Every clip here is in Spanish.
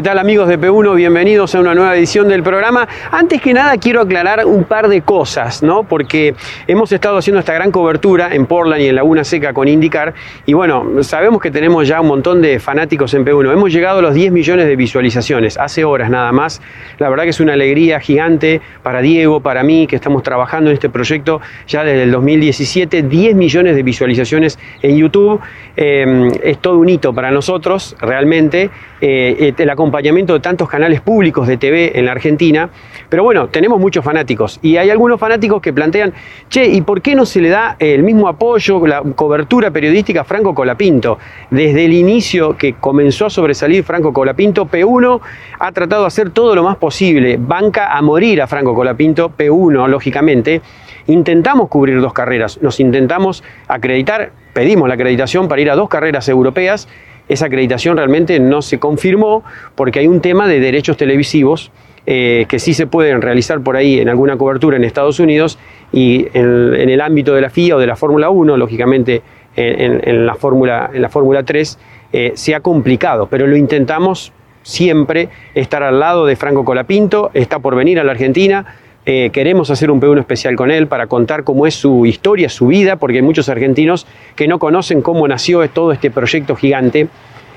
¿Qué tal amigos de P1? Bienvenidos a una nueva edición del programa. Antes que nada quiero aclarar un par de cosas, ¿no? Porque hemos estado haciendo esta gran cobertura en Portland y en Laguna Seca con IndyCar y bueno, sabemos que tenemos ya un montón de fanáticos en P1. Hemos llegado a los 10 millones de visualizaciones, hace horas nada más. La verdad que es una alegría gigante para Diego, para mí, que estamos trabajando en este proyecto ya desde el 2017. 10 millones de visualizaciones en YouTube. Eh, es todo un hito para nosotros, realmente. Eh, el acompañamiento de tantos canales públicos de TV en la Argentina. Pero bueno, tenemos muchos fanáticos y hay algunos fanáticos que plantean, che, ¿y por qué no se le da el mismo apoyo, la cobertura periodística a Franco Colapinto? Desde el inicio que comenzó a sobresalir Franco Colapinto, P1 ha tratado de hacer todo lo más posible, banca a morir a Franco Colapinto, P1, lógicamente. Intentamos cubrir dos carreras, nos intentamos acreditar, pedimos la acreditación para ir a dos carreras europeas esa acreditación realmente no se confirmó porque hay un tema de derechos televisivos eh, que sí se pueden realizar por ahí en alguna cobertura en Estados Unidos y en, el ámbito de la FIA o de la Fórmula 1, lógicamente en, la Fórmula, en la Fórmula 3, eh, se ha complicado, pero lo intentamos siempre estar al lado de Franco Colapinto, está por venir a la Argentina, eh, queremos hacer un P1 especial con él para contar cómo es su historia, su vida, porque hay muchos argentinos que no conocen cómo nació todo este proyecto gigante.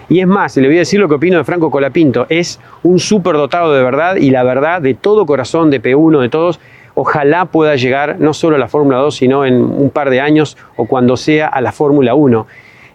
Y es más, le voy a decir lo que opino de Franco Colapinto, es un súper dotado de verdad y la verdad de todo corazón de P1, de todos, ojalá pueda llegar no solo a la Fórmula 2, sino en un par de años o cuando sea a la Fórmula 1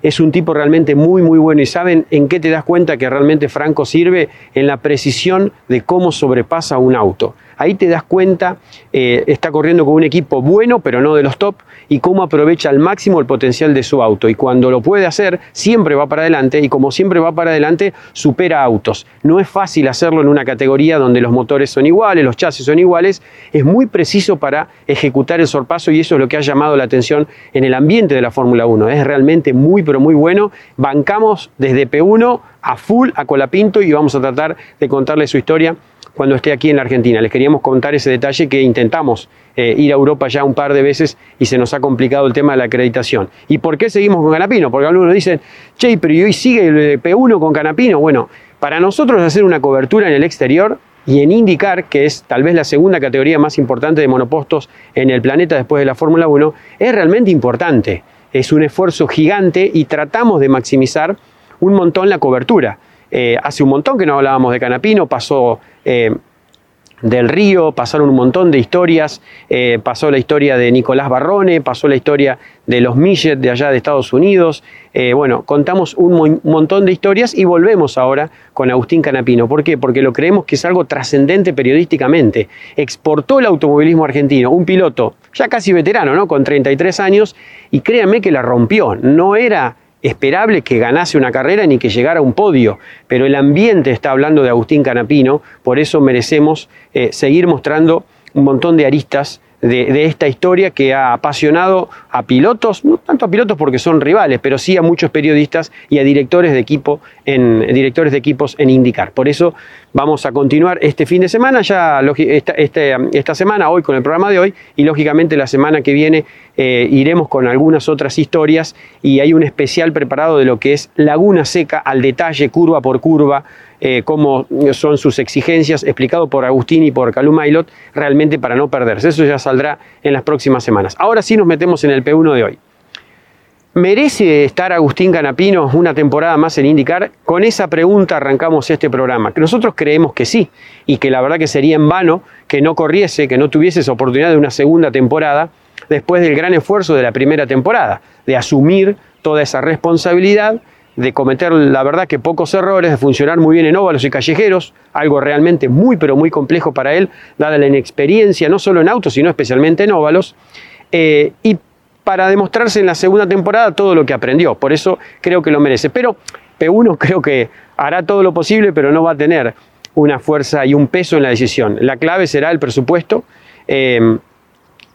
es un tipo realmente muy, muy bueno. ¿Y saben en qué te das cuenta que realmente Franco sirve? En la precisión de cómo sobrepasa un auto. Ahí te das cuenta, eh, está corriendo con un equipo bueno, pero no de los top, y cómo aprovecha al máximo el potencial de su auto. Y cuando lo puede hacer, siempre va para adelante, y como siempre va para adelante, supera autos. No es fácil hacerlo en una categoría donde los motores son iguales, los chasis son iguales. Es muy preciso para ejecutar el sorpaso, y eso es lo que ha llamado la atención en el ambiente de la Fórmula 1. Es realmente muy, pero muy bueno. Bancamos desde P1 a full a Colapinto y vamos a tratar de contarle su historia cuando esté aquí en la Argentina. Les queríamos contar ese detalle que intentamos eh, ir a Europa ya un par de veces y se nos ha complicado el tema de la acreditación. ¿Y por qué seguimos con Canapino? Porque algunos dicen, che, pero ¿y hoy sigue el P1 con Canapino? Bueno, para nosotros hacer una cobertura en el exterior y en IndyCar, que es tal vez la segunda categoría más importante de monopostos en el planeta después de la Fórmula 1, es realmente importante. Es un esfuerzo gigante y tratamos de maximizar un montón la cobertura. Eh, hace un montón que no hablábamos de Canapino, pasó eh, del Río, pasaron un montón de historias, eh, pasó la historia de Nicolás Barrone, pasó la historia de los Millet de allá de Estados Unidos, bueno, contamos un montón de historias y volvemos ahora con Agustín Canapino. ¿Por qué? Porque lo creemos que es algo trascendente periodísticamente. Exportó el automovilismo argentino, un piloto ya casi veterano, ¿no? Con 33 años, y créanme que la rompió. No era esperable que ganase una carrera ni que llegara a un podio, pero el ambiente está hablando de Agustín Canapino, por eso merecemos eh, seguir mostrando un montón de aristas de, esta historia que ha apasionado a pilotos, no tanto a pilotos porque son rivales, pero sí a muchos periodistas y a directores de equipo en directores de equipos en indicar. Por eso vamos a continuar este fin de semana, ya esta, este, esta semana, hoy con el programa de hoy, y lógicamente la semana que viene eh, iremos con algunas otras historias y hay un especial preparado de lo que es Laguna Seca al detalle, curva por curva eh, cómo son sus exigencias, explicado por Agustín y por Calum Mailot, realmente para no perderse. Eso ya saldrá en las próximas semanas. Ahora sí nos metemos en el P1 de hoy. ¿Merece estar Agustín Canapino una temporada más en indicar? Con esa pregunta arrancamos este programa. Que nosotros creemos que sí, y que la verdad que sería en vano que no corriese, que no tuviese esa oportunidad de una segunda temporada después del gran esfuerzo de la primera temporada, de asumir toda esa responsabilidad de cometer, la verdad, que pocos errores, de funcionar muy bien en óvalos y callejeros, algo realmente muy, pero muy complejo para él, dada la inexperiencia, no solo en autos, sino especialmente en óvalos, eh, y para demostrarse en la segunda temporada todo lo que aprendió. Por eso creo que lo merece. Pero P1 creo que hará todo lo posible, pero no va a tener una fuerza y un peso en la decisión. La clave será el presupuesto. Eh,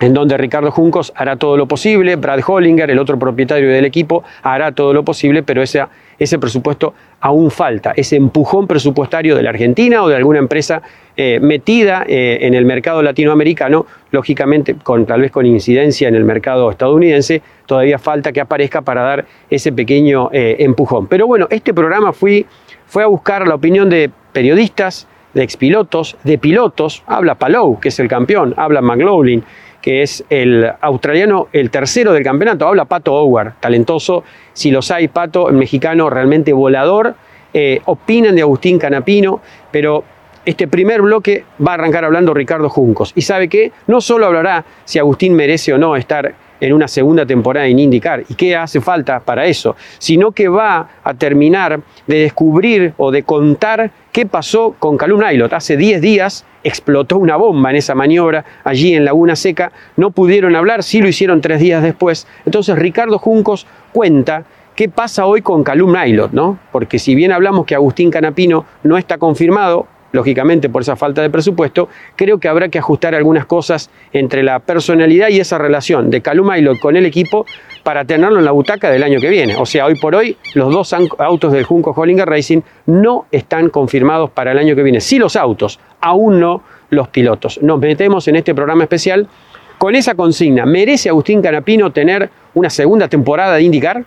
en donde Ricardo Juncos hará todo lo posible, Brad Hollinger, el otro propietario del equipo, hará todo lo posible, pero ese, ese presupuesto aún falta, ese empujón presupuestario de la Argentina o de alguna empresa eh, metida eh, en el mercado latinoamericano, lógicamente con, tal vez con incidencia en el mercado estadounidense, todavía falta que aparezca para dar ese pequeño eh, empujón. Pero bueno, este programa fue, fue a buscar la opinión de periodistas, de expilotos, de pilotos, habla Palou, que es el campeón, habla McLaughlin, que es el australiano, el tercero del campeonato. Habla Pato Howard, talentoso. Si los hay, Pato, el mexicano realmente volador. Eh, opinan de Agustín Canapino, pero este primer bloque va a arrancar hablando Ricardo Juncos. Y sabe que no solo hablará si Agustín merece o no estar en una segunda temporada en IndyCar y qué hace falta para eso, sino que va a terminar de descubrir o de contar qué pasó con Calum Nailot. Hace 10 días explotó una bomba en esa maniobra allí en Laguna Seca, no pudieron hablar, sí lo hicieron tres días después. Entonces Ricardo Juncos cuenta qué pasa hoy con Calum Nailot, ¿no? Porque si bien hablamos que Agustín Canapino no está confirmado, lógicamente por esa falta de presupuesto, creo que habrá que ajustar algunas cosas entre la personalidad y esa relación de Calum Aylot con el equipo para tenerlo en la butaca del año que viene. O sea, hoy por hoy los dos autos del Junco Hollinger Racing no están confirmados para el año que viene. Sí los autos, aún no los pilotos. Nos metemos en este programa especial con esa consigna. ¿Merece Agustín Canapino tener una segunda temporada de IndyCar?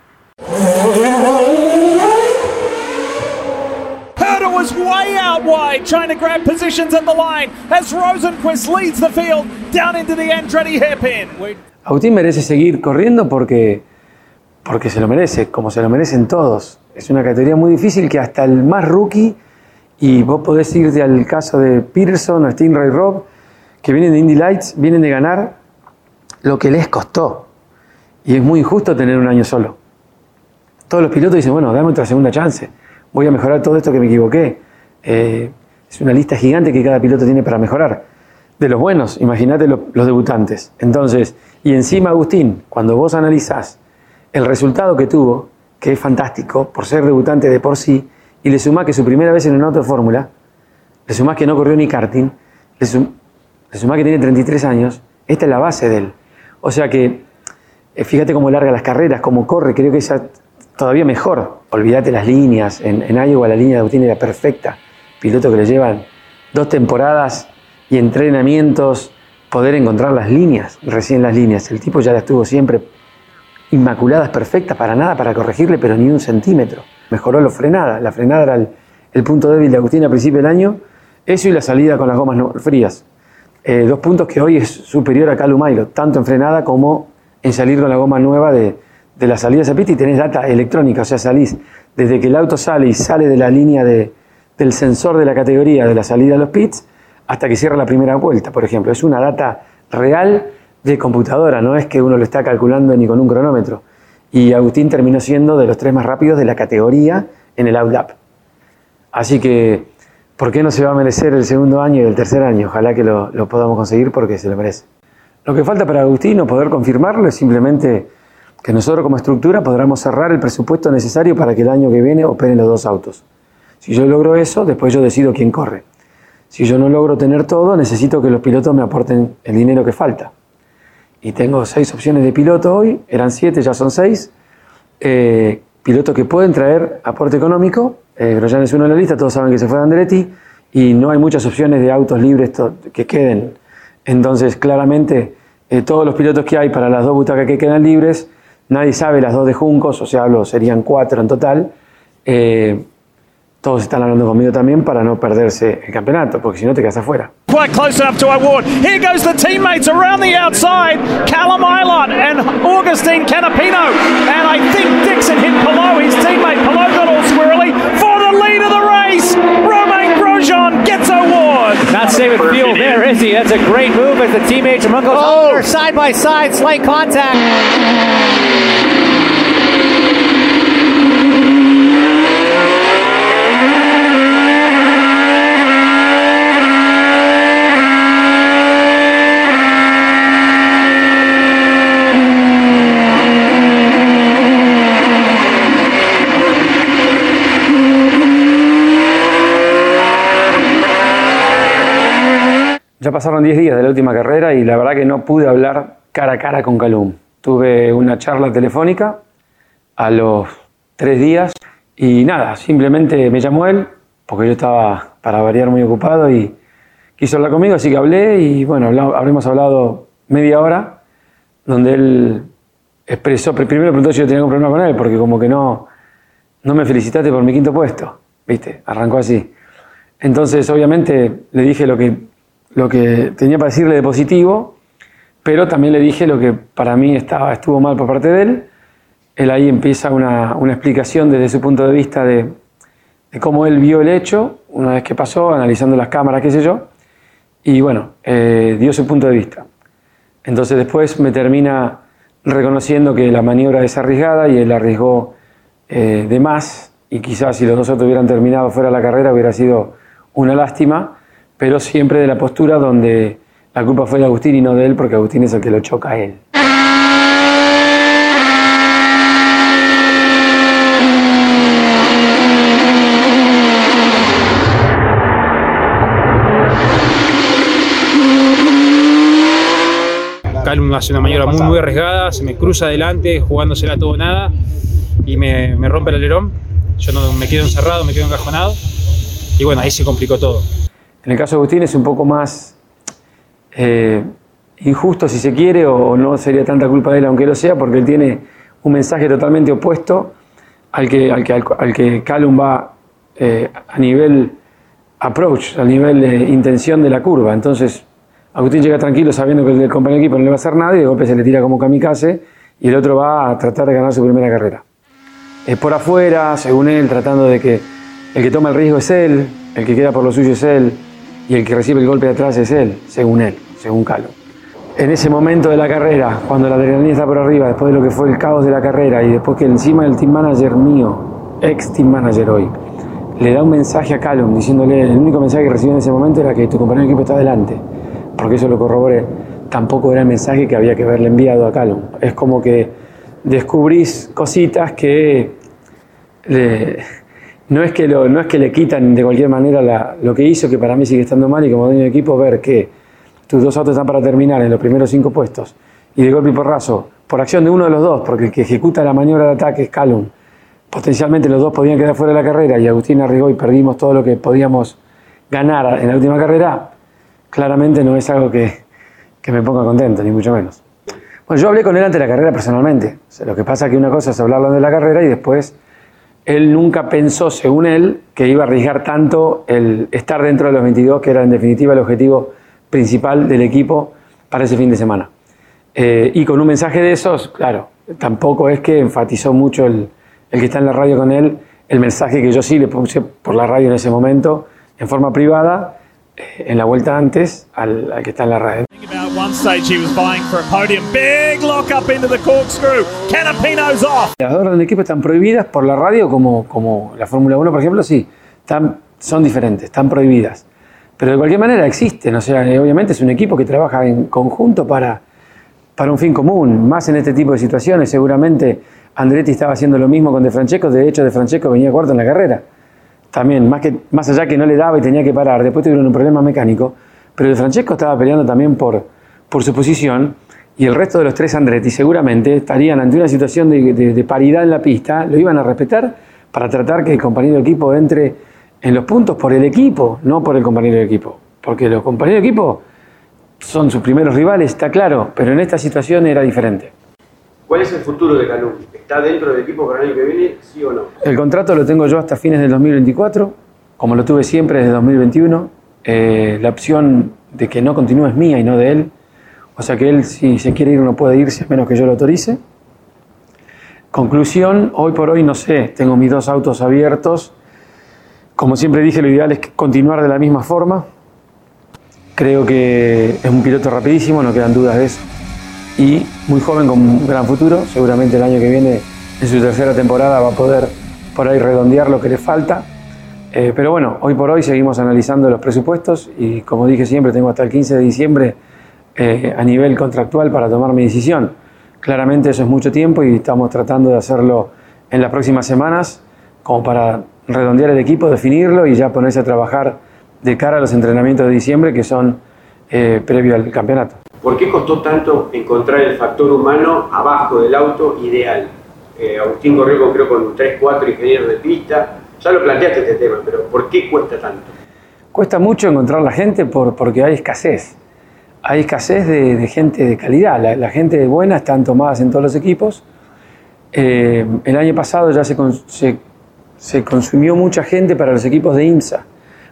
Was way out wide, trying to grab positions at the line as Rosenquist leads the field down into the Andretti hairpin. Agustín merece seguir corriendo porque, porque se lo merece, como se lo merecen todos. Es una categoría muy difícil que hasta el más rookie, y vos podés irte al caso de Peterson o Stingray Rob, que vienen de Indy Lights, vienen de ganar lo que les costó. Y es muy injusto tener un año solo. Todos los pilotos dicen, bueno, dame otra segunda chance voy a mejorar todo esto que me equivoqué. Eh, es una lista gigante que cada piloto tiene para mejorar. De los buenos, imagínate los debutantes. Entonces, y encima Agustín, cuando vos analizás el resultado que tuvo, que es fantástico, por ser debutante de por sí, y le sumás que su primera vez en un auto de fórmula, le sumás que no corrió ni karting, le, sumás que tiene 33 años, esta es la base de él. O sea que, eh, fíjate cómo larga las carreras, cómo corre, creo que esa todavía mejor. Olvídate las líneas. En, en Iowa la línea de Agustín era perfecta. Piloto que le llevan dos temporadas y entrenamientos poder encontrar las líneas, recién las líneas. El tipo ya las tuvo siempre inmaculadas, perfectas, para nada, para corregirle, pero ni un centímetro. Mejoró la frenada. La frenada era el, punto débil de Agustín a principio del año. Eso y la salida con las gomas frías. Eh, dos puntos que hoy es superior a Calum tanto en frenada como en salir con la goma nueva de, de la salida pit y tenés data electrónica, o sea, salís desde que el auto sale y sale de la línea de, del sensor de la categoría de la salida a los pits hasta que cierra la primera vuelta, por ejemplo. Es una data real de computadora, no es que uno lo está calculando ni con un cronómetro. Y Agustín terminó siendo de los tres más rápidos de la categoría en el OutLap. Así que, ¿por qué no se va a merecer el segundo año y el tercer año? Ojalá que lo, lo podamos conseguir porque se lo merece. Lo que falta para Agustín, o poder confirmarlo, es simplemente que nosotros como estructura podamos cerrar el presupuesto necesario para que el año que viene operen los dos autos. Si yo logro eso, después yo decido quién corre. Si yo no logro tener todo, necesito que los pilotos me aporten el dinero que falta. Y tengo seis opciones de piloto hoy, eran siete, ya son seis. Eh, pilotos que pueden traer aporte económico. Eh, Grosjean es uno de la lista, todos saben que se fue de Andretti y no hay muchas opciones de autos libres que queden. Entonces, claramente, eh, todos los pilotos que hay para las dos butacas que quedan libres Nadie sabe las dos de Juncos, o sea, hablo, serían cuatro en total. Eh, todos están hablando conmigo también para no perderse el campeonato, porque si no te quedas afuera. Quite close enough to Award. Here goes the teammates around the outside. Callum Island and Augustine Canapino. And I think Dixon hit Pillow, his teammate. Pillow Award. Not saving fuel there, is he? That's a great move as the teammates among those oh. side by side, slight contact. Ya pasaron 10 días de la última carrera y la verdad que no pude hablar cara a cara con Calum. Tuve una charla telefónica a los tres días y nada, simplemente me llamó él porque yo estaba para variar muy ocupado y quiso hablar conmigo, así que hablé y bueno, habremos hablado media hora donde él expresó, primero preguntó si yo tenía algún problema con él porque como que no, no me felicitaste por mi quinto puesto, ¿viste? Arrancó así. Entonces obviamente le dije lo que, lo que tenía para decirle de positivo, pero también le dije lo que para mí estaba, estuvo mal por parte de él él ahí empieza una, una explicación desde su punto de vista de, de, cómo él vio el hecho, una vez que pasó, analizando las cámaras, qué sé yo, y bueno, eh, dio su punto de vista. Entonces después me termina reconociendo que la maniobra es arriesgada y él arriesgó eh, de más, y quizás si los dos hubieran terminado fuera de la carrera hubiera sido una lástima, pero siempre de la postura donde la culpa fue de Agustín y no de él, porque Agustín es el que lo choca a él. Calum hace una maniobra muy, muy arriesgada, se me cruza adelante, jugándosela todo o nada, y me, rompe el alerón. Yo no, me quedo encerrado, me quedo encajonado, y bueno, ahí se complicó todo. En el caso de Agustín es un poco más eh, injusto, si se quiere, o no sería tanta culpa de él, aunque lo sea, porque él tiene un mensaje totalmente opuesto al que, al que, al, que Calum va eh, a nivel approach, a nivel de intención de la curva. Entonces, Agustín llega tranquilo sabiendo que el compañero de equipo no le va a hacer nada y de golpe se le tira como kamikaze y el otro va a tratar de ganar su primera carrera. Es por afuera, según él, tratando de que el que toma el riesgo es él, el que queda por lo suyo es él y el que recibe el golpe de atrás es él, según él, según Calo. En ese momento de la carrera, cuando la adrenalina está por arriba, después de lo que fue el caos de la carrera y después que encima el team manager mío, ex team manager hoy, le da un mensaje a Callum diciéndole, el único mensaje que recibió en ese momento era que tu compañero de equipo está adelante porque eso lo corroboré, tampoco era el mensaje que había que haberle enviado a Calum. Es como que descubrís cositas que no, es que no es que le quitan de cualquier manera lo que hizo, que para mí sigue estando mal, y como dueño de equipo ver que tus dos autos están para terminar en los primeros cinco puestos, y de golpe y porrazo, por acción de uno de los dos, porque el que ejecuta la maniobra de ataque es Calum, potencialmente los dos podían quedar fuera de la carrera y Agustín arriesgó y perdimos todo lo que podíamos ganar en la última carrera, claramente no es algo que, que, me ponga contento, ni mucho menos. Bueno, yo hablé con él antes de la carrera personalmente. lo que pasa es que una cosa es hablarlo de la carrera y después él nunca pensó, según él, que iba a arriesgar tanto el estar dentro de los 22, que era en definitiva el objetivo principal del equipo para ese fin de semana. Eh, y con un mensaje de esos, claro, tampoco es que enfatizó mucho el, el que está en la radio con él, el mensaje que yo sí le puse por la radio en ese momento, en forma privada, en la vuelta antes al, que está en la red. Las dos del equipo están prohibidas por la radio, como, como la Fórmula 1, por ejemplo, sí, están, son diferentes, están prohibidas. Pero de cualquier manera existen, o sea, obviamente es un equipo que trabaja en conjunto para, para un fin común, más en este tipo de situaciones. Seguramente Andretti estaba haciendo lo mismo con De Francesco, de hecho De Francesco venía cuarto en la carrera también, más, que, más allá que no le daba y tenía que parar, después tuvieron un problema mecánico, pero el Francesco estaba peleando también por, por su posición y el resto de los tres Andretti seguramente estarían ante una situación de, de, paridad en la pista, lo iban a respetar para tratar que el compañero de equipo entre en los puntos por el equipo, no por el compañero de equipo, porque los compañeros de equipo son sus primeros rivales, está claro, pero en esta situación era diferente. ¿Cuál es el futuro de Calum? ¿Está dentro del equipo para el año que viene, sí o no? El contrato lo tengo yo hasta fines del 2024, como lo tuve siempre desde 2021. Eh, la opción de que no continúe es mía y no de él. O sea que él, si se quiere ir, no puede irse a menos que yo lo autorice. Conclusión, hoy por hoy no sé, tengo mis dos autos abiertos. Como siempre dije, lo ideal es continuar de la misma forma. Creo que es un piloto rapidísimo, no quedan dudas de eso y muy joven con un gran futuro. Seguramente el año que viene, en su tercera temporada, va a poder por ahí redondear lo que le falta. Eh, pero bueno, hoy por hoy seguimos analizando los presupuestos y como dije siempre, tengo hasta el 15 de diciembre eh, a nivel contractual para tomar mi decisión. Claramente eso es mucho tiempo y estamos tratando de hacerlo en las próximas semanas como para redondear el equipo, definirlo y ya ponerse a trabajar de cara a los entrenamientos de diciembre que son eh, previo al campeonato. ¿Por qué costó tanto encontrar el factor humano abajo del auto ideal? Eh, Agustín corrió creo con 3, 4 ingenieros de pista. Ya lo planteaste este tema, pero ¿por qué cuesta tanto? Cuesta mucho encontrar la gente por, porque hay escasez. Hay escasez de, gente de calidad. La, gente buena están tomadas en todos los equipos. Eh, el año pasado ya se, consumió mucha gente para los equipos de IMSA,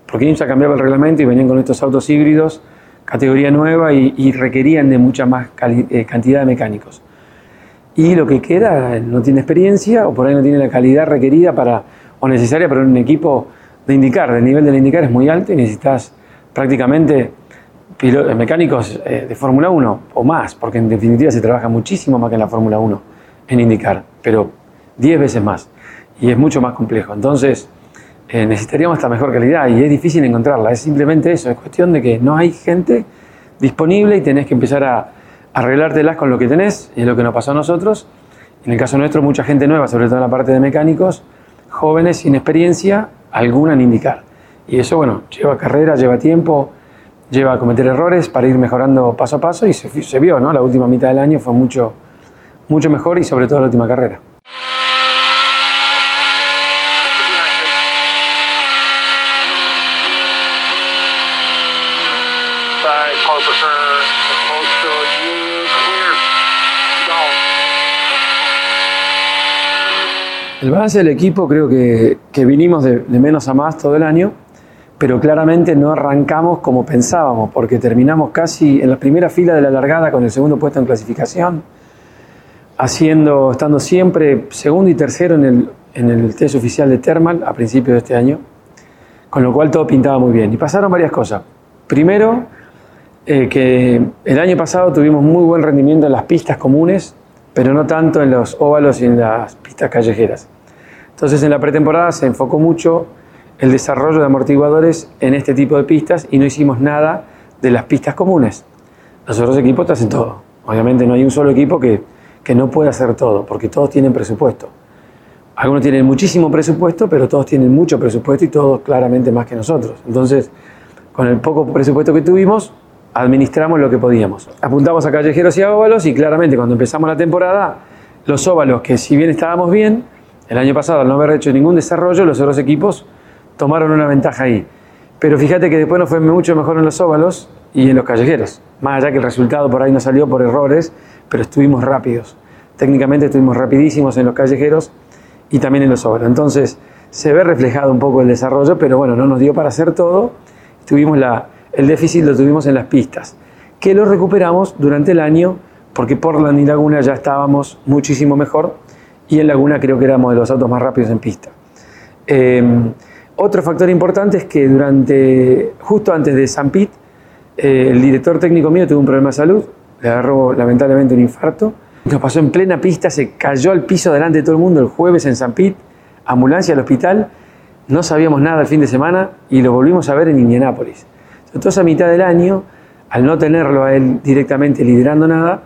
porque IMSA cambiaba el reglamento y venían con estos autos híbridos, categoría nueva, y, y requerían de mucha más eh, cantidad de mecánicos. Y lo que queda no tiene experiencia o por ahí no tiene la calidad requerida para, o necesaria para un equipo de indicar. El nivel del indicar es muy alto y necesitas prácticamente mecánicos eh, de Fórmula 1 o más, porque en definitiva se trabaja muchísimo más que en la Fórmula 1 en indicar, pero 10 veces más y es mucho más complejo. Entonces eh, necesitaríamos esta mejor calidad y es difícil encontrarla. Es simplemente eso, es cuestión de que no hay gente disponible y tenés que empezar a arreglártelas con lo que tenés, y es lo que nos pasó a nosotros. En el caso nuestro, mucha gente nueva, sobre todo en la parte de mecánicos, jóvenes sin experiencia, alguna en indicar. Y eso, bueno, lleva carrera, lleva tiempo, lleva a cometer errores para ir mejorando paso a paso y se, se vio, ¿no? La última mitad del año fue mucho, mucho mejor y sobre todo la última carrera. El balance del equipo creo que, que vinimos de, de, menos a más todo el año, pero claramente no arrancamos como pensábamos, porque terminamos casi en la primera fila de la largada con el segundo puesto en clasificación, haciendo, estando siempre segundo y tercero en el, test oficial de Thermal a principios de este año, con lo cual todo pintaba muy bien. Y pasaron varias cosas. Primero, eh, que el año pasado tuvimos muy buen rendimiento en las pistas comunes, pero no tanto en los óvalos y en las pistas callejeras. Entonces en la pretemporada se enfocó mucho el desarrollo de amortiguadores en este tipo de pistas y no hicimos nada de las pistas comunes. Los otros equipos te hacen todo. Obviamente no hay un solo equipo que, que no pueda hacer todo, porque todos tienen presupuesto. Algunos tienen muchísimo presupuesto, pero todos tienen mucho presupuesto y todos claramente más que nosotros. Entonces, con el poco presupuesto que tuvimos, administramos lo que podíamos. Apuntamos a callejeros y a óvalos y claramente cuando empezamos la temporada, los óvalos, que si bien estábamos bien, el año pasado al no haber hecho ningún desarrollo, los otros equipos tomaron una ventaja ahí. Pero fíjate que después nos fue mucho mejor en los óvalos y en los callejeros. Más allá que el resultado por ahí no salió por errores, pero estuvimos rápidos. Técnicamente estuvimos rapidísimos en los callejeros y también en los óvalos. Entonces se ve reflejado un poco el desarrollo, pero bueno, no nos dio para hacer todo. Tuvimos la, el déficit lo tuvimos en las pistas, que lo recuperamos durante el año porque Portland y Laguna ya estábamos muchísimo mejor y en Laguna creo que éramos de los autos más rápidos en pista. Eh, otro factor importante es que durante, justo antes de San Pete, eh, el director técnico mío tuvo un problema de salud, le agarró lamentablemente un infarto, nos pasó en plena pista, se cayó al piso delante de todo el mundo el jueves en San Pete, ambulancia al hospital, no sabíamos nada el fin de semana y lo volvimos a ver en Indianápolis. Entonces a mitad del año, al no tenerlo a él directamente liderando nada,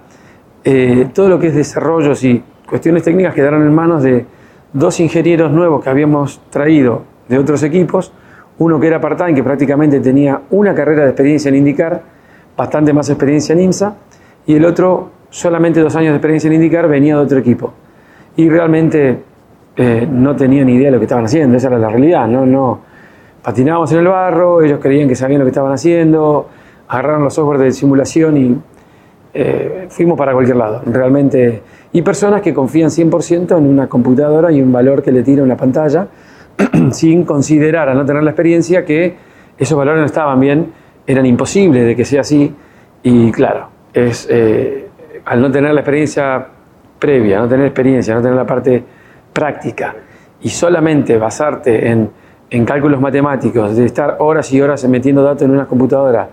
eh, todo lo que es desarrollos y cuestiones técnicas quedaron en manos de dos ingenieros nuevos que habíamos traído de otros equipos, uno que era part-time, que prácticamente tenía una carrera de experiencia en IndyCar, bastante más experiencia en IMSA, y el otro solamente dos años de experiencia en IndyCar venía de otro equipo. Y realmente eh, no tenía ni idea de lo que estaban haciendo, esa era la realidad, no, no. Patinábamos en el barro, ellos creían que sabían lo que estaban haciendo, agarraron los software de simulación y eh, fuimos para cualquier lado, realmente. Y personas que confían 100% en una computadora y un valor que le tira una pantalla, sin considerar, al no tener la experiencia, que esos valores no estaban bien, eran imposibles de que sea así. Y claro, es, eh, al no tener la experiencia previa, no tener experiencia, no tener la parte práctica y solamente basarte en, en cálculos matemáticos, de estar horas y horas metiendo datos en una computadora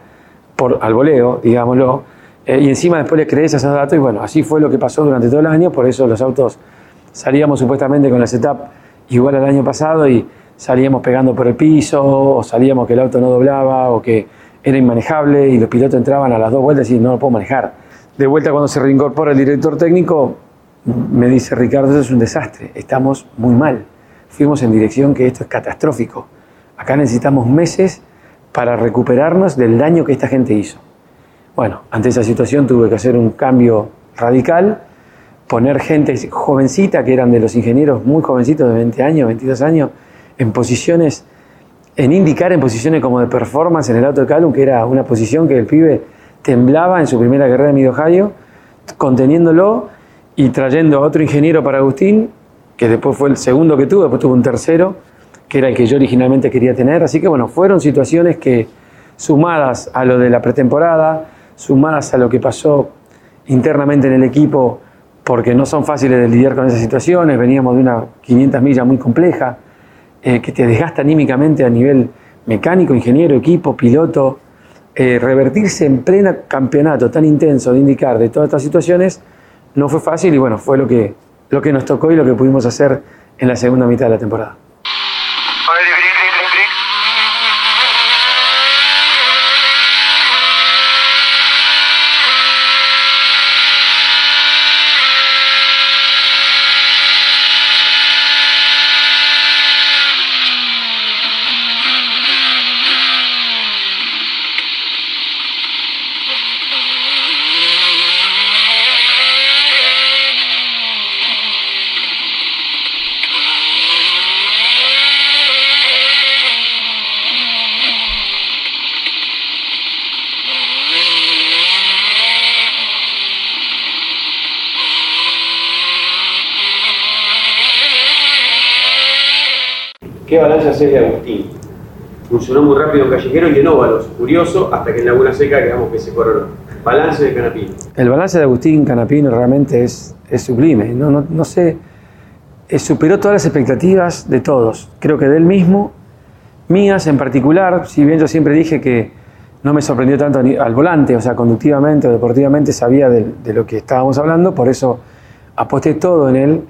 por, al voleo, digámoslo, eh, y encima después le crees esos datos y bueno, así fue lo que pasó durante todo el año, por eso los autos salíamos supuestamente con el setup igual al año pasado y salíamos pegando por el piso, o salíamos que el auto no doblaba, o que era inmanejable y los pilotos entraban a las dos vueltas y no lo puedo manejar. De vuelta cuando se reincorpora el director técnico, me dice Ricardo, eso es un desastre, estamos muy mal. Fuimos en dirección que esto es catastrófico. Acá necesitamos meses para recuperarnos del daño que esta gente hizo. Bueno, ante esa situación tuve que hacer un cambio radical, poner gente jovencita, que eran de los ingenieros muy jovencitos de 20 años, 22 años, en posiciones, en indicar en posiciones como de performance en el auto de Calum, que era una posición que el pibe temblaba en su primera carrera en Mid conteniéndolo y trayendo a otro ingeniero para Agustín, que después fue el segundo que tuvo, después tuvo un tercero, que era el que yo originalmente quería tener. Así que bueno, fueron situaciones que sumadas a lo de la pretemporada, sumadas a lo que pasó internamente en el equipo, porque no son fáciles de lidiar con esas situaciones, veníamos de una 500 millas muy compleja, eh, que te desgasta anímicamente a nivel mecánico, ingeniero, equipo, piloto, eh, revertirse en pleno campeonato tan intenso de indicar de todas estas situaciones no fue fácil y bueno, fue lo que, lo que nos tocó y lo que pudimos hacer en la segunda mitad de la temporada. ¿Qué balance haces de Agustín? Funcionó muy rápido en Callejero y en óvalos, curioso, hasta que en Laguna Seca digamos que se coronó. Balance de Canapino. El balance de Agustín Canapino realmente es, sublime. No, no, no sé, eh, superó todas las expectativas de todos. Creo que de él mismo, mías en particular, si bien yo siempre dije que no me sorprendió tanto al volante, o sea, conductivamente o deportivamente sabía de, lo que estábamos hablando, por eso aposté todo en él.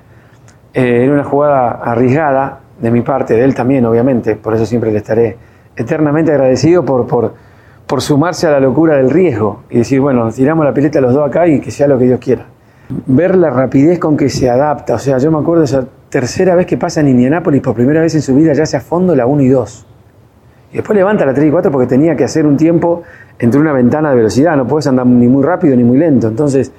Eh, era una jugada arriesgada, de mi parte, de él también, obviamente, por eso siempre le estaré eternamente agradecido por, por, por sumarse a la locura del riesgo y decir, bueno, tiramos la pileta los dos acá y que sea lo que Dios quiera. Ver la rapidez con que se adapta, o sea, yo me acuerdo esa tercera vez que pasa en Indianápolis por primera vez en su vida, ya hace a fondo la 1 y 2. Y después levanta la 3 y 4 porque tenía que hacer un tiempo entre una ventana de velocidad, no puedes andar ni muy rápido ni muy lento. Entonces,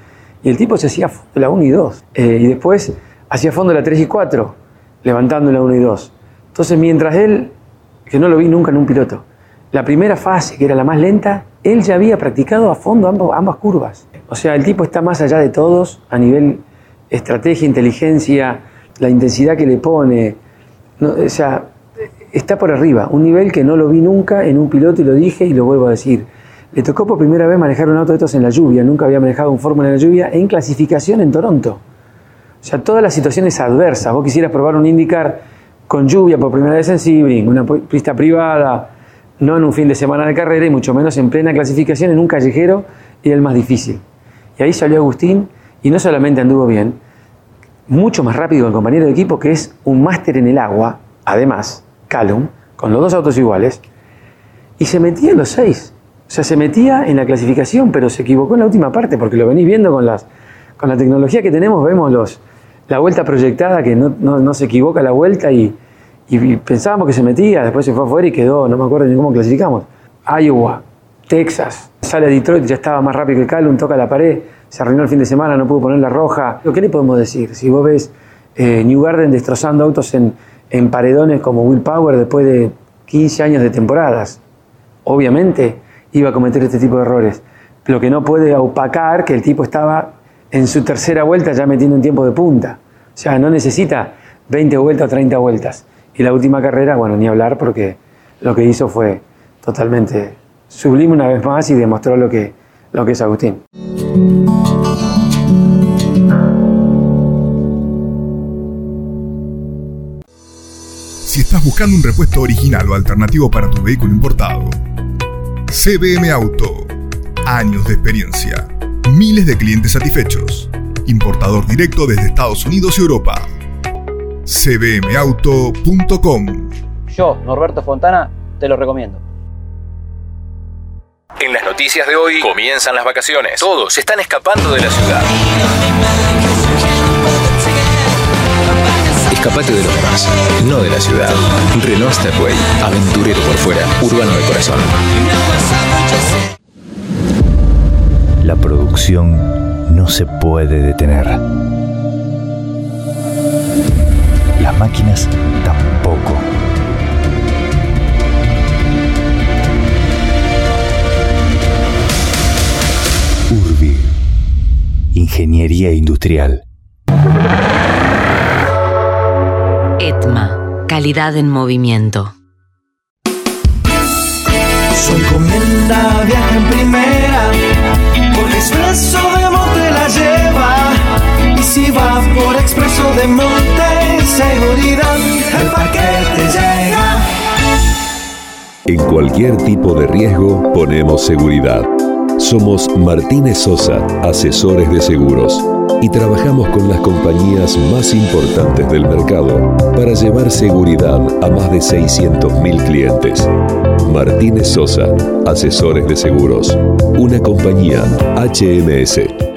y el tipo se hacía la 1 y 2. Eh, y después hacía fondo la 3 y 4 levantando la 1 y 2. Entonces, mientras él, que no lo vi nunca en un piloto, la primera fase, que era la más lenta, él ya había practicado a fondo ambas, curvas. O sea, el tipo está más allá de todos a nivel estrategia, inteligencia, la intensidad que le pone. o sea, está por arriba, un nivel que no lo vi nunca en un piloto y lo dije y lo vuelvo a decir. Le tocó por primera vez manejar un auto de estos en la lluvia, nunca había manejado un Fórmula en la lluvia en clasificación en Toronto. O sea, todas las situaciones adversas. Vos quisieras probar un IndyCar con lluvia por primera vez en Sebring, una pista privada, no en un fin de semana de carrera y mucho menos en plena clasificación en un callejero y el más difícil. Y ahí salió Agustín y no solamente anduvo bien, mucho más rápido que el compañero de equipo que es un máster en el agua, además, Calum, con los dos autos iguales, y se metía en los seis. O sea, se metía en la clasificación, pero se equivocó en la última parte, porque lo venís viendo con, las, con la tecnología que tenemos, vemos los, la vuelta proyectada, que no, se equivoca la vuelta y, pensábamos que se metía, después se fue afuera y quedó, no me acuerdo ni cómo clasificamos. Iowa, Texas, sale a Detroit, ya estaba más rápido que Calum, toca la pared, se arruinó el fin de semana, no pudo poner la roja. ¿Qué le podemos decir? Si vos ves eh, New Garden destrozando autos en, en paredones como Will Power después de 15 años de temporadas, obviamente iba a cometer este tipo de errores. Lo que no puede opacar que el tipo estaba en su tercera vuelta ya metiendo un tiempo de punta. O sea, no necesita 20 vueltas o 30 vueltas. Y la última carrera, bueno, ni hablar porque lo que hizo fue totalmente sublime una vez más y demostró lo que, lo que es Agustín. Si estás buscando un repuesto original o alternativo para tu vehículo importado, CBM Auto. Años de experiencia miles de clientes satisfechos. Importador directo desde Estados Unidos y Europa. cbmauto.com Yo, Norberto Fontana, te lo recomiendo. En las noticias de hoy comienzan las vacaciones. Todos están escapando de la ciudad. Escapate de los demás, no de la ciudad. Renault Stepway, aventurero por fuera, urbano de corazón. La producción no se puede detener. Las máquinas tampoco. Urbi. Ingeniería Industrial. ETMA. Calidad en movimiento. Su encomienda viaja en primera, Expreso de Monte la lleva. Y si va por Expreso de Monte, seguridad, el paquete llega. En cualquier tipo de riesgo ponemos seguridad. Somos Martínez Sosa, asesores de seguros, y trabajamos con las compañías más importantes del mercado para llevar seguridad a más de 600.000 clientes. Martínez Sosa, asesores de seguros, una compañía HMS.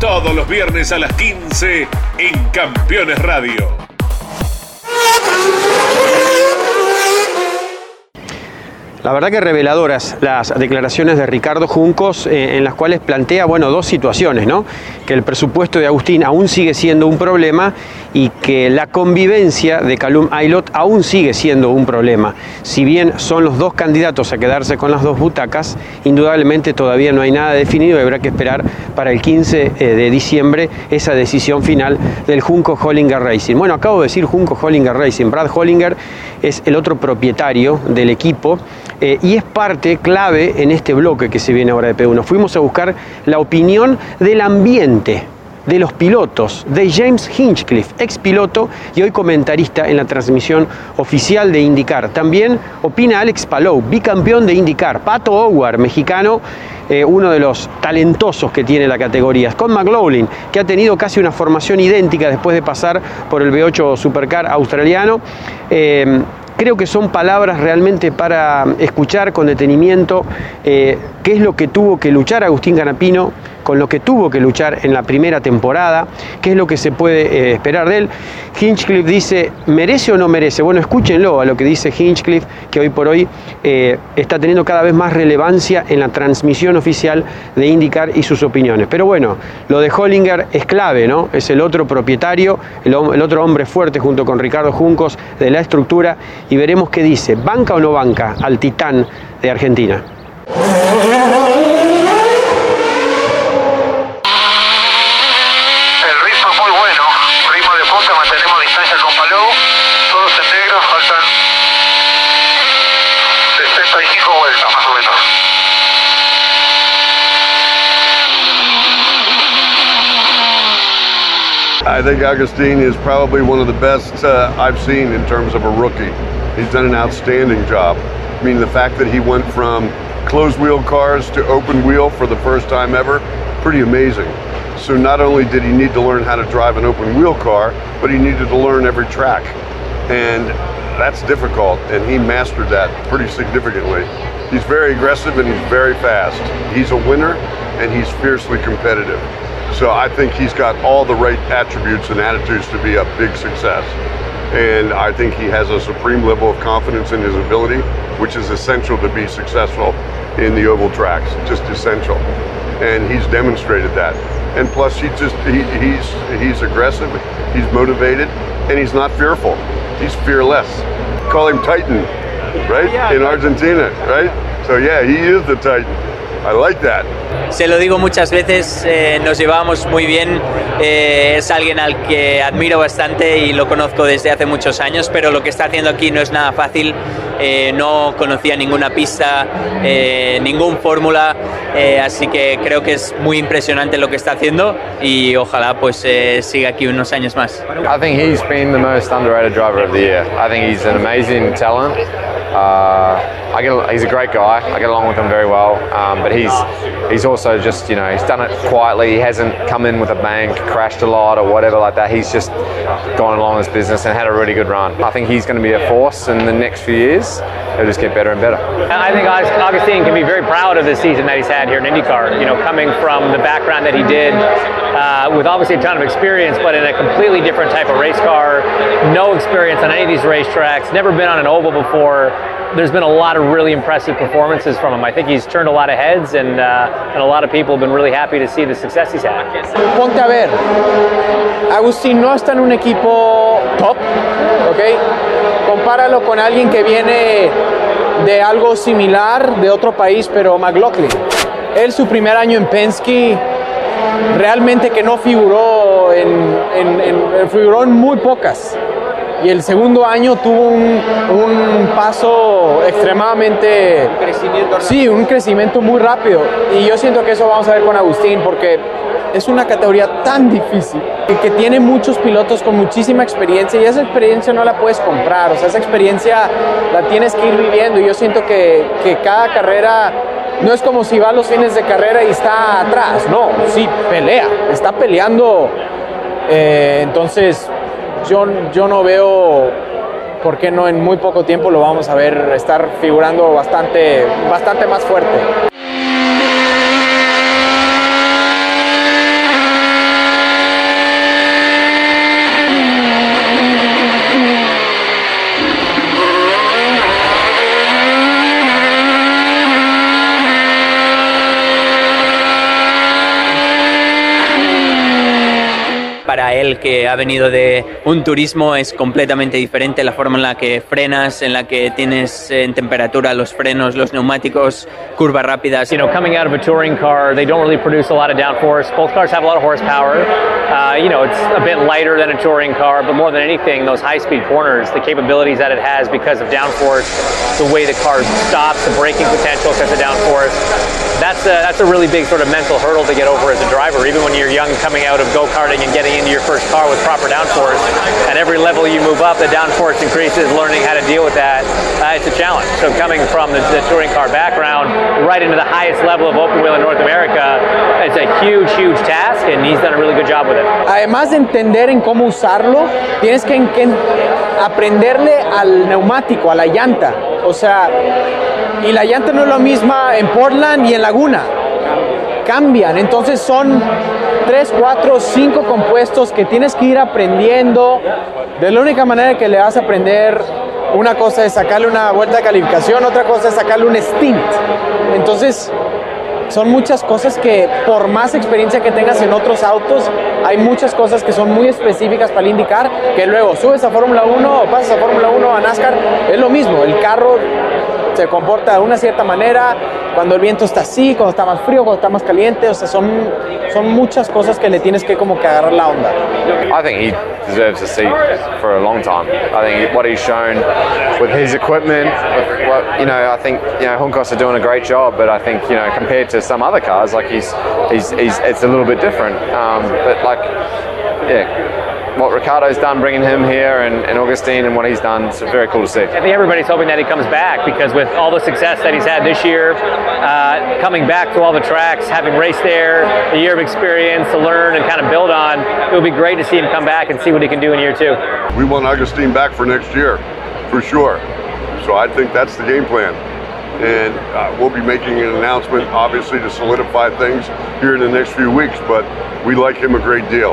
Todos los viernes a las 15 en Campeones Radio. La verdad que reveladoras las declaraciones de Ricardo Juncos eh, en las cuales plantea, bueno, dos situaciones, ¿no? Que el presupuesto de Agustín aún sigue siendo un problema y que la convivencia de Calum Aylot aún sigue siendo un problema. Si bien son los dos candidatos a quedarse con las dos butacas, indudablemente todavía no hay nada definido y habrá que esperar para el 15 eh, de diciembre esa decisión final del Junco Hollinger Racing. Bueno, acabo de decir Junco Hollinger Racing. Brad Hollinger es el otro propietario del equipo eh, y es parte clave en este bloque que se viene ahora de P1. Fuimos a buscar la opinión del ambiente de los pilotos, de James Hinchcliffe, ex piloto y hoy comentarista en la transmisión oficial de IndyCar. También opina Alex Palou, bicampeón de IndyCar, Pato Howard, mexicano, eh, uno de los talentosos que tiene la categoría. Scott McLaughlin, que ha tenido casi una formación idéntica después de pasar por el V8 Supercar australiano. Eh, creo que son palabras realmente para escuchar con detenimiento eh, qué es lo que tuvo que luchar Agustín Canapino con lo que tuvo que luchar en la primera temporada, qué es lo que se puede esperar de él. Hinchcliffe dice, ¿merece o no merece? Bueno, escúchenlo a lo que dice Hinchcliffe, que hoy por hoy está teniendo cada vez más relevancia en la transmisión oficial de IndyCar y sus opiniones. Pero bueno, lo de Hollinger es clave, ¿no? Es el otro propietario, el otro hombre fuerte junto con Ricardo Juncos de la estructura y veremos qué dice, ¿banca o no banca al titán de Argentina? I think Augustine is probably one of the best uh, I've seen in terms of a rookie. He's done an outstanding job. I mean, the fact that he went from closed wheel cars to open wheel for the first time ever, pretty amazing. So not only did he need to learn how to drive an open wheel car, but he needed to learn every track. And that's difficult, and he mastered that pretty significantly. He's very aggressive and he's very fast. He's a winner and he's fiercely competitive. So I think he's got all the right attributes and attitudes to be a big success. And I think he has a supreme level of confidence in his ability, which is essential to be successful in the oval tracks, just essential. and he's demonstrated that. And plus, he just he, he's he's aggressive, he's motivated, and he's not fearful. He's fearless. Call him Titan, right? In Argentina, right? So yeah, he is the Titan. I like that. Se lo digo muchas veces, eh, nos llevamos muy bien, eh, es alguien al que admiro bastante y lo conozco desde hace muchos años, pero lo que está haciendo aquí no es nada fácil, eh, no conocía ninguna pista, eh, ningún fórmula, eh, así que creo que es muy impresionante lo que está haciendo y ojalá pues eh, siga aquí unos años más. I think he's been the most underrated driver of the year. I think he's an amazing talent. Uh, I get, he's a great guy. I get along with him very well. Um, but he's he's also just you know he's done it quietly. He hasn't come in with a bang, crashed a lot or whatever like that. He's just gone along his business and had a really good run. I think he's going to be a force in the next few years. He'll just get better and better. I think Augustine can be very proud of the season that he's had here in IndyCar. You know, coming from the background that he did, uh, with obviously a ton of experience, but in a completely different type of race car. No experience on any of these racetracks. Never been on an oval before. There's been a lot of really impressive performances from him. I think he's turned a lot of heads, and uh, and a lot of people have been really happy to see the success he's had. Ponte a ver. Agustín no está en un equipo top, ¿ok? Compáralo con alguien que viene de algo similar de otro país, pero McLaughlin. Él su primer año en Penske realmente que no figuró en, en- en- figuró en muy pocas. Y el segundo año tuvo un, un paso extremadamente... Sí, un crecimiento muy rápido. Y yo siento que eso vamos a ver con Agustín porque es una categoría tan difícil y que tiene muchos pilotos con muchísima experiencia y esa experiencia no la puedes comprar, o sea, esa experiencia la tienes que ir viviendo. Y yo siento que, que cada carrera no es como si va a los fines de carrera y está atrás, no, sí, pelea, está peleando, eh, entonces yo, yo no veo por qué no en muy poco tiempo lo vamos a ver estar figurando bastante, bastante más fuerte. Que ha venido de un turismo es completamente diferente la forma en la que frenas, en la que tienes eh, en temperatura los frenos, los neumáticos, curvas rápidas. You know, coming out of a touring car, they don't really produce a lot of downforce. Both cars have a lot of horsepower. Uh, you know, it's a bit lighter than a touring car, but more than anything, those high-speed corners, the capabilities that it has because of downforce, the way the car stops, the braking potential because of downforce. That's a, that's a really big sort of mental hurdle to get over as a driver, even when you're young coming out of go-karting and getting into your first car with proper downforce. At every level you move up, the downforce increases, learning how to deal with that, uh, it's a challenge. So coming from the, the touring car background right into the highest level of open wheel in North America, it's a huge, huge task, and he's done a really good job with it. Además de entender en cómo usarlo, tienes que, aprenderle al neumático, a la llanta. O sea, y la llanta no es la misma en Portland y en Laguna. Cambian, entonces son tres, cuatro, cinco compuestos que tienes que ir aprendiendo. De la única manera que le vas a aprender, una cosa es sacarle una vuelta de calificación, otra cosa es sacarle un stint. Entonces, son muchas cosas que por más experiencia que tengas en otros autos, hay muchas cosas que son muy específicas para indicar, que luego subes a Fórmula 1 o pasas a Fórmula 1 a NASCAR, es lo mismo, el carro se comporta de una cierta manera, cuando el viento está así, cuando está más frío, cuando está más caliente, o sea, son, son muchas cosas que le tienes que como que agarrar la onda. I think he deserves a seat for a long time. I think what he's shown with his equipment, with what, you know, I think you know Juncos are doing a great job, but I think you know compared to some other cars, like he's he's, he's it's a little bit different. Um, but like, yeah, what Ricardo's done bringing him here and, and Augustine and what he's done, it's very cool to see. I think everybody's hoping that he comes back because with all the success that he's had this year, uh, coming back to all the tracks, having raced there, a year of experience to learn and kind of build on, it would be great to see him come back and see what he can do in year two. We want Augustine back for next year, for sure. So I think that's the game plan. And uh, we'll be making an announcement, obviously, to solidify things here in the next few weeks, but we like him a great deal.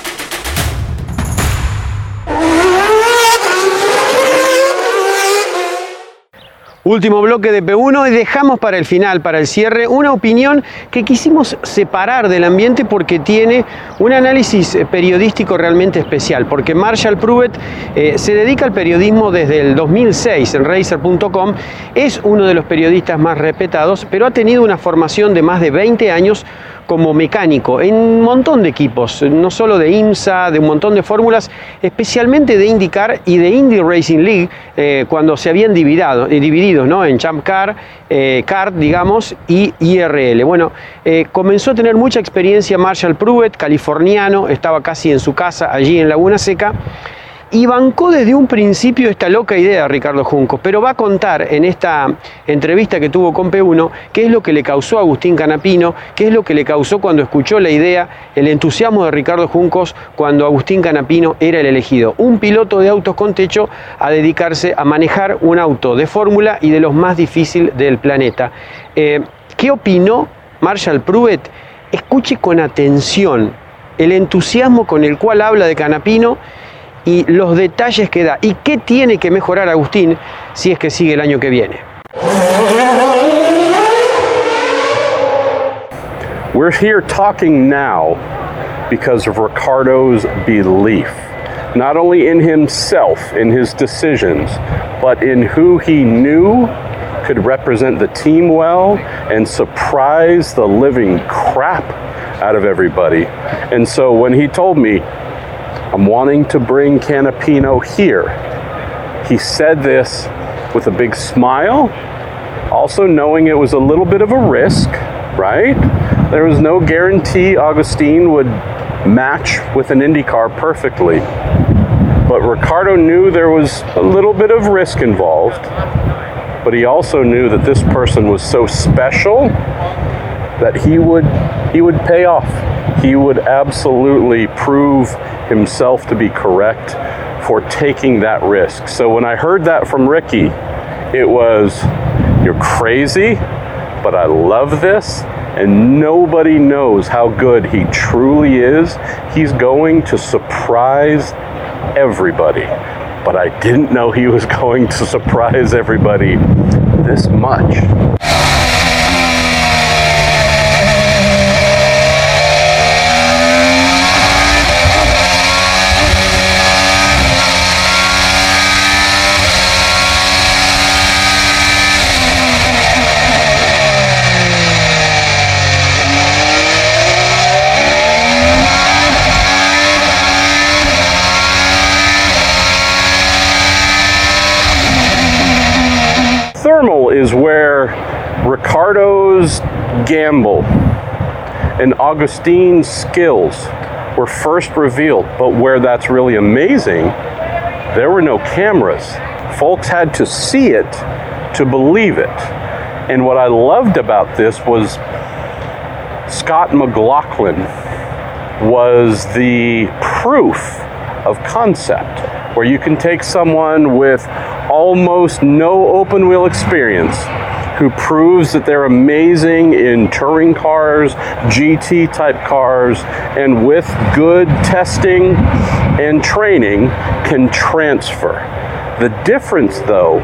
Último bloque de P1 y dejamos para el final, para el cierre, una opinión que quisimos separar del ambiente porque tiene un análisis periodístico realmente especial, porque Marshall Pruitt eh, se dedica al periodismo desde el 2006 en racer.com, es uno de los periodistas más respetados, pero ha tenido una formación de más de 20 años como mecánico en un montón de equipos, no solo de IMSA, de un montón de fórmulas, especialmente de IndyCar y de Indy Racing League, eh, cuando se habían dividido, eh, ¿no? en Champ Car, eh, Kart, digamos, y IRL. Bueno, eh, comenzó a tener mucha experiencia Marshall Pruitt, californiano, estaba casi en su casa allí en Laguna Seca y bancó desde un principio esta loca idea Ricardo Junco, pero va a contar en esta entrevista que tuvo con P1 qué es lo que le causó a Agustín Canapino, qué es lo que le causó cuando escuchó la idea, el entusiasmo de Ricardo Juncos cuando Agustín Canapino era el elegido. Un piloto de autos con techo a dedicarse a manejar un auto de fórmula y de los más difíciles del planeta. Eh, ¿Qué opinó Marshall Pruitt? Escuche con atención el entusiasmo con el cual habla de Canapino y los detalles que da y qué tiene que mejorar Agustín si es que sigue el año que viene. We're here talking now because of Ricardo's belief, not only in himself, in his decisions, but in who he knew could represent the team well and surprise the living crap out of everybody. And so when he told me, I'm wanting to bring Canapino here, he said this with a big smile, also knowing it was a little bit of a risk, right? There was no guarantee Augustine would match with an Indy car perfectly. But Ricardo knew there was a little bit of risk involved, but he also knew that this person was so special that he would he would pay off. He would absolutely prove himself to be correct for taking that risk. So when I heard that from Ricky, it was you're crazy, but I love this and nobody knows how good he truly is. He's going to surprise everybody. But I didn't know he was going to surprise everybody this much. Gamble and Augustine's skills were first revealed. But where that's really amazing, there were no cameras. Folks had to see it to believe it. And what I loved about this was Scott McLaughlin was the proof of concept, where you can take someone with almost no open wheel experience who proves that they're amazing in touring cars, GT type cars, and with good testing and training can transfer. The difference, though,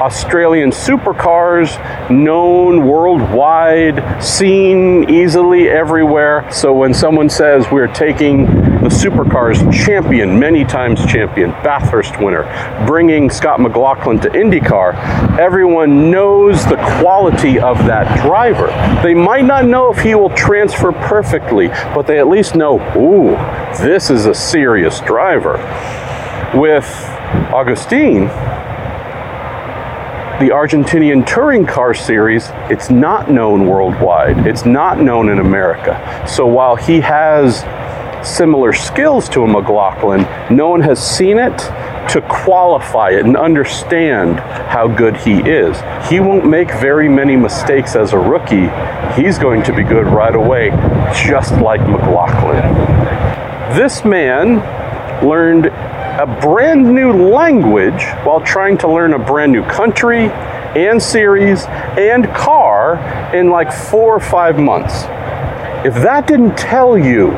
Australian supercars, known worldwide, seen easily everywhere. So when someone says we're taking the supercars champion, many times champion, Bathurst winner, bringing Scott McLaughlin to IndyCar, everyone knows the quality of that driver. They might not know if he will transfer perfectly, but they at least know, ooh, this is a serious driver. With Augustine, the Argentinian touring car series, it's not known worldwide. It's not known in America. So while he has similar skills to a McLaughlin, no one has seen it to qualify it and understand how good he is. He won't make very many mistakes as a rookie. He's going to be good right away, just like McLaughlin. This man learned a brand new language while trying to learn a brand new country and series and car in like four or five months. If that didn't tell you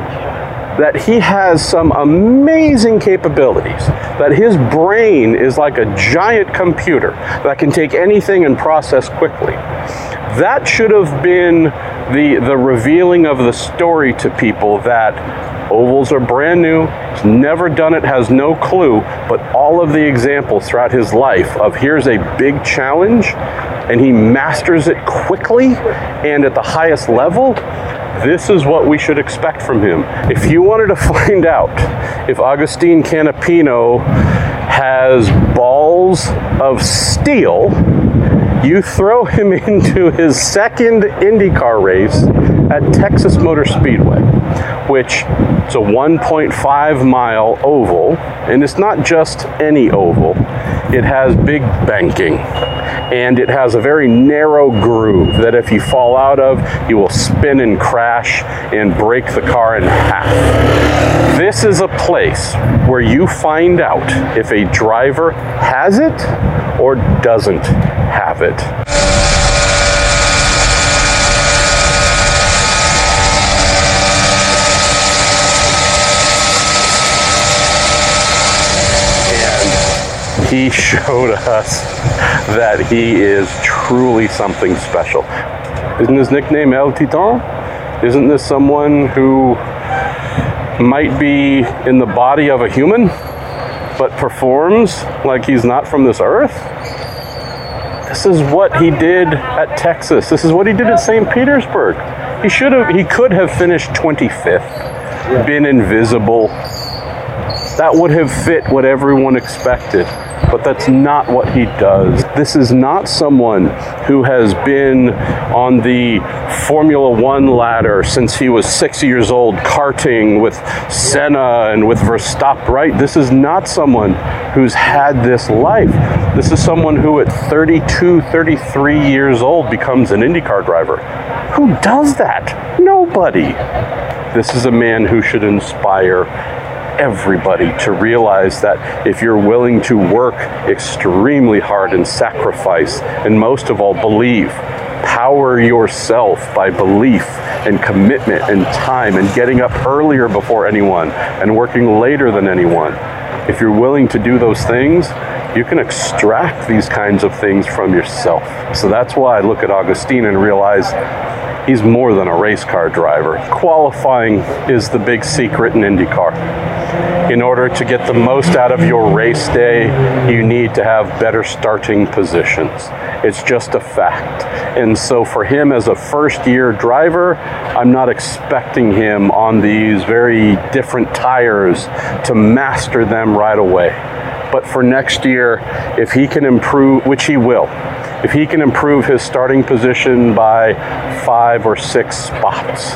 that he has some amazing capabilities, that his brain is like a giant computer that can take anything and process quickly. That should have been the, the revealing of the story to people that ovals are brand new, he's never done it, has no clue, but all of the examples throughout his life of here's a big challenge and he masters it quickly and at the highest level this is what we should expect from him. If you wanted to find out if Agustin Canapino has balls of steel, you throw him into his second IndyCar race at Texas Motor Speedway, which is a 1.5 mile oval, and it's not just any oval. It has big banking and it has a very narrow groove that if you fall out of, you will spin and crash and break the car in half. This is a place where you find out if a driver has it or doesn't have it. he showed us that he is truly something special. Isn't his nickname El Titan? Isn't this someone who might be in the body of a human, but performs like he's not from this earth? This is what he did at Texas. This is what he did at St. Petersburg. He should have, he could have finished 25th, been invisible, That would have fit what everyone expected, but that's not what he does. This is not someone who has been on the Formula One ladder since he was six years old, karting with Senna and with Verstappen, right? This is not someone who's had this life. This is someone who at 32, 33 years old becomes an IndyCar driver. Who does that? Nobody. This is a man who should inspire everybody to realize that if you're willing to work extremely hard and sacrifice, and most of all, believe, power yourself by belief and commitment and time and getting up earlier before anyone and working later than anyone. If you're willing to do those things, you can extract these kinds of things from yourself. So that's why I look at Augustine and realize he's more than a race car driver. Qualifying is the big secret in IndyCar. In order to get the most out of your race day, you need to have better starting positions. It's just a fact. And so for him as a first year driver, I'm not expecting him on these very different tires to master them right away. But for next year, if he can improve, which he will, if he can improve his starting position by five or six spots,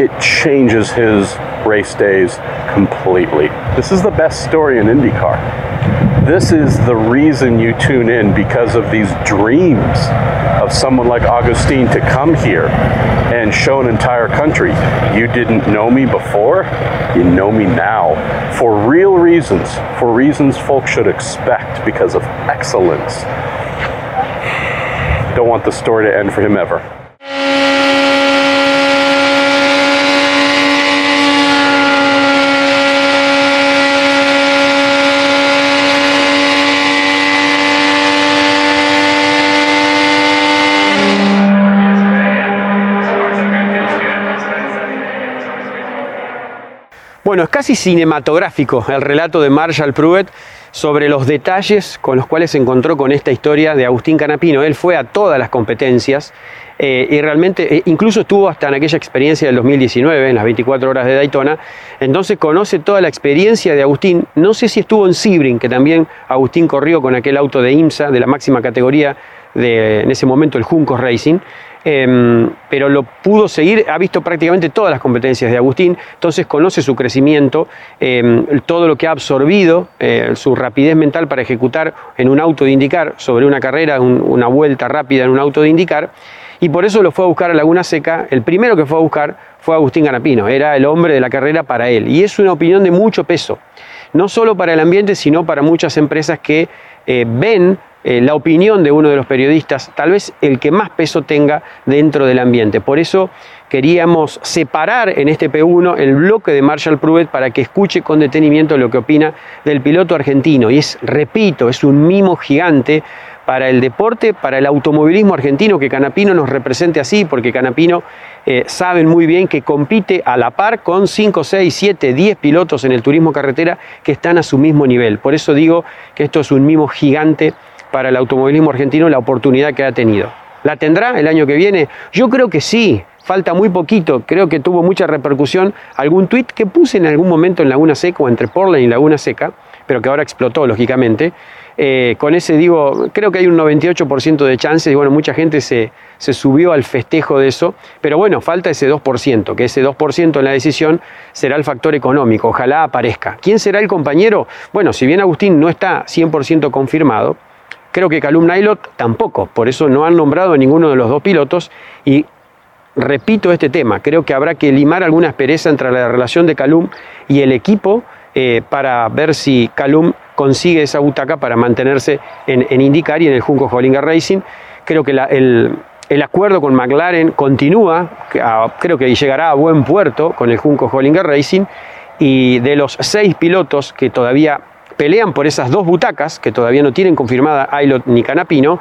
it changes his race days completely. This is the best story in IndyCar. This is the reason you tune in because of these dreams of someone like Augustine to come here and show an entire country you didn't know me before, you know me now for real reasons, for reasons folks should expect because of excellence. Don't want the story to end for him ever. Bueno, es casi cinematográfico el relato de Marshall Pruitt sobre los detalles con los cuales se encontró con esta historia de Agustín Canapino. Él fue a todas las competencias eh, y realmente, eh, incluso estuvo hasta en aquella experiencia del 2019, en las 24 horas de Daytona, entonces conoce toda la experiencia de Agustín. No sé si estuvo en Sebring, que también Agustín corrió con aquel auto de IMSA de la máxima categoría de, en ese momento, el Junco Racing. Em, pero lo pudo seguir, ha visto prácticamente todas las competencias de Agustín, entonces conoce su crecimiento, em, todo lo que ha absorbido, eh, su rapidez mental para ejecutar en un auto de indicar sobre una carrera, una vuelta rápida en un auto de indicar, y por eso lo fue a buscar a Laguna Seca. El primero que fue a buscar fue Agustín Ganapino, era el hombre de la carrera para él, y es una opinión de mucho peso, no solo para el ambiente, sino para muchas empresas que eh, ven eh, la opinión de uno de los periodistas, tal vez el que más peso tenga dentro del ambiente. Por eso queríamos separar en este P1 el bloque de Marshall Pruitt para que escuche con detenimiento lo que opina del piloto argentino. Y es, repito, es un mimo gigante para el deporte, para el automovilismo argentino, que Canapino nos represente así, porque Canapino eh, saben muy bien que compite a la par con 5, 6, 7, 10 pilotos en el turismo carretera que están a su mismo nivel. Por eso digo que esto es un mimo gigante para el automovilismo argentino la oportunidad que ha tenido. ¿La tendrá el año que viene? Yo creo que sí, falta muy poquito, creo que tuvo mucha repercusión algún tuit que puse en algún momento en Laguna Seca o entre Portland y Laguna Seca, pero que ahora explotó lógicamente. Eh, con ese digo, creo que hay un 98% de chances y bueno, mucha gente se, se subió al festejo de eso, pero bueno, falta ese 2%, que ese 2% en la decisión será el factor económico, ojalá aparezca. ¿Quién será el compañero? Bueno, si bien Agustín no está 100% confirmado, Creo que Calum Nailot tampoco, por eso no han nombrado a ninguno de los dos pilotos y repito este tema, creo que habrá que limar alguna aspereza entre la relación de Calum y el equipo eh, para ver si Calum consigue esa butaca para mantenerse en, en IndyCar y en el Junco Hollinger Racing. Creo que el, acuerdo con McLaren continúa, creo que llegará a buen puerto con el Junco Hollinger Racing y de los seis pilotos que todavía pelean por esas dos butacas, que todavía no tienen confirmada Ailot ni Canapino,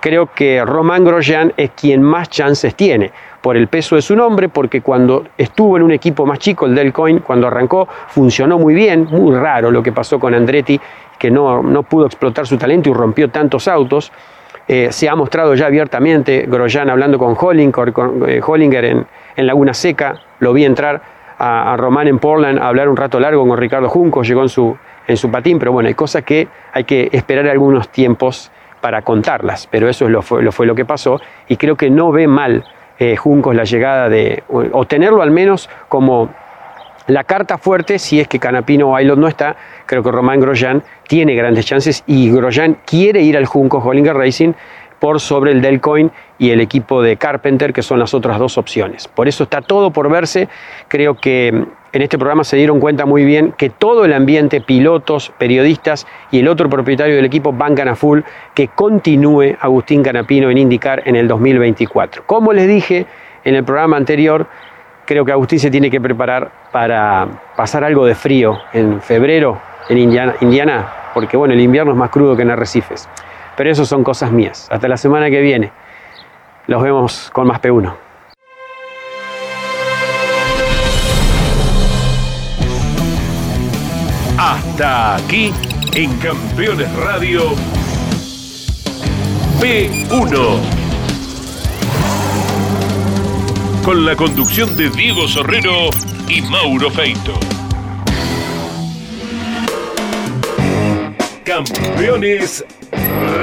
creo que Román Grosjean es quien más chances tiene, por el peso de su nombre, porque cuando estuvo en un equipo más chico, el Del Coin, cuando arrancó, funcionó muy bien, muy raro lo que pasó con Andretti, que no, no pudo explotar su talento y rompió tantos autos. Eh, se ha mostrado ya abiertamente, Grosjean hablando con Hollinger, con, eh, Hollinger en, en Laguna Seca, lo vi entrar a, a Román en Portland a hablar un rato largo con Ricardo Junco, llegó en su, en su patín, pero bueno, hay cosas que hay que esperar algunos tiempos para contarlas, pero eso es lo, fue, lo, fue lo que pasó y creo que no ve mal eh, Juncos la llegada de, o, tenerlo al menos como la carta fuerte, si es que Canapino o Aylot no está, creo que Román Grosjean tiene grandes chances y Grosjean quiere ir al Junco Hollinger Racing por sobre el Delcoin y el equipo de Carpenter, que son las otras dos opciones. Por eso está todo por verse. Creo que en este programa se dieron cuenta muy bien que todo el ambiente, pilotos, periodistas y el otro propietario del equipo bancan a full que continúe Agustín Canapino en indicar en el 2024. Como les dije en el programa anterior, creo que Agustín se tiene que preparar para pasar algo de frío en febrero en Indiana, Indiana, porque bueno, el invierno es más crudo que en Arrecifes. Pero eso son cosas mías. Hasta la semana que viene. Los vemos con más P1. Hasta aquí en Campeones Radio P1. Con la conducción de Diego Sorrero y Mauro Feito. Campeones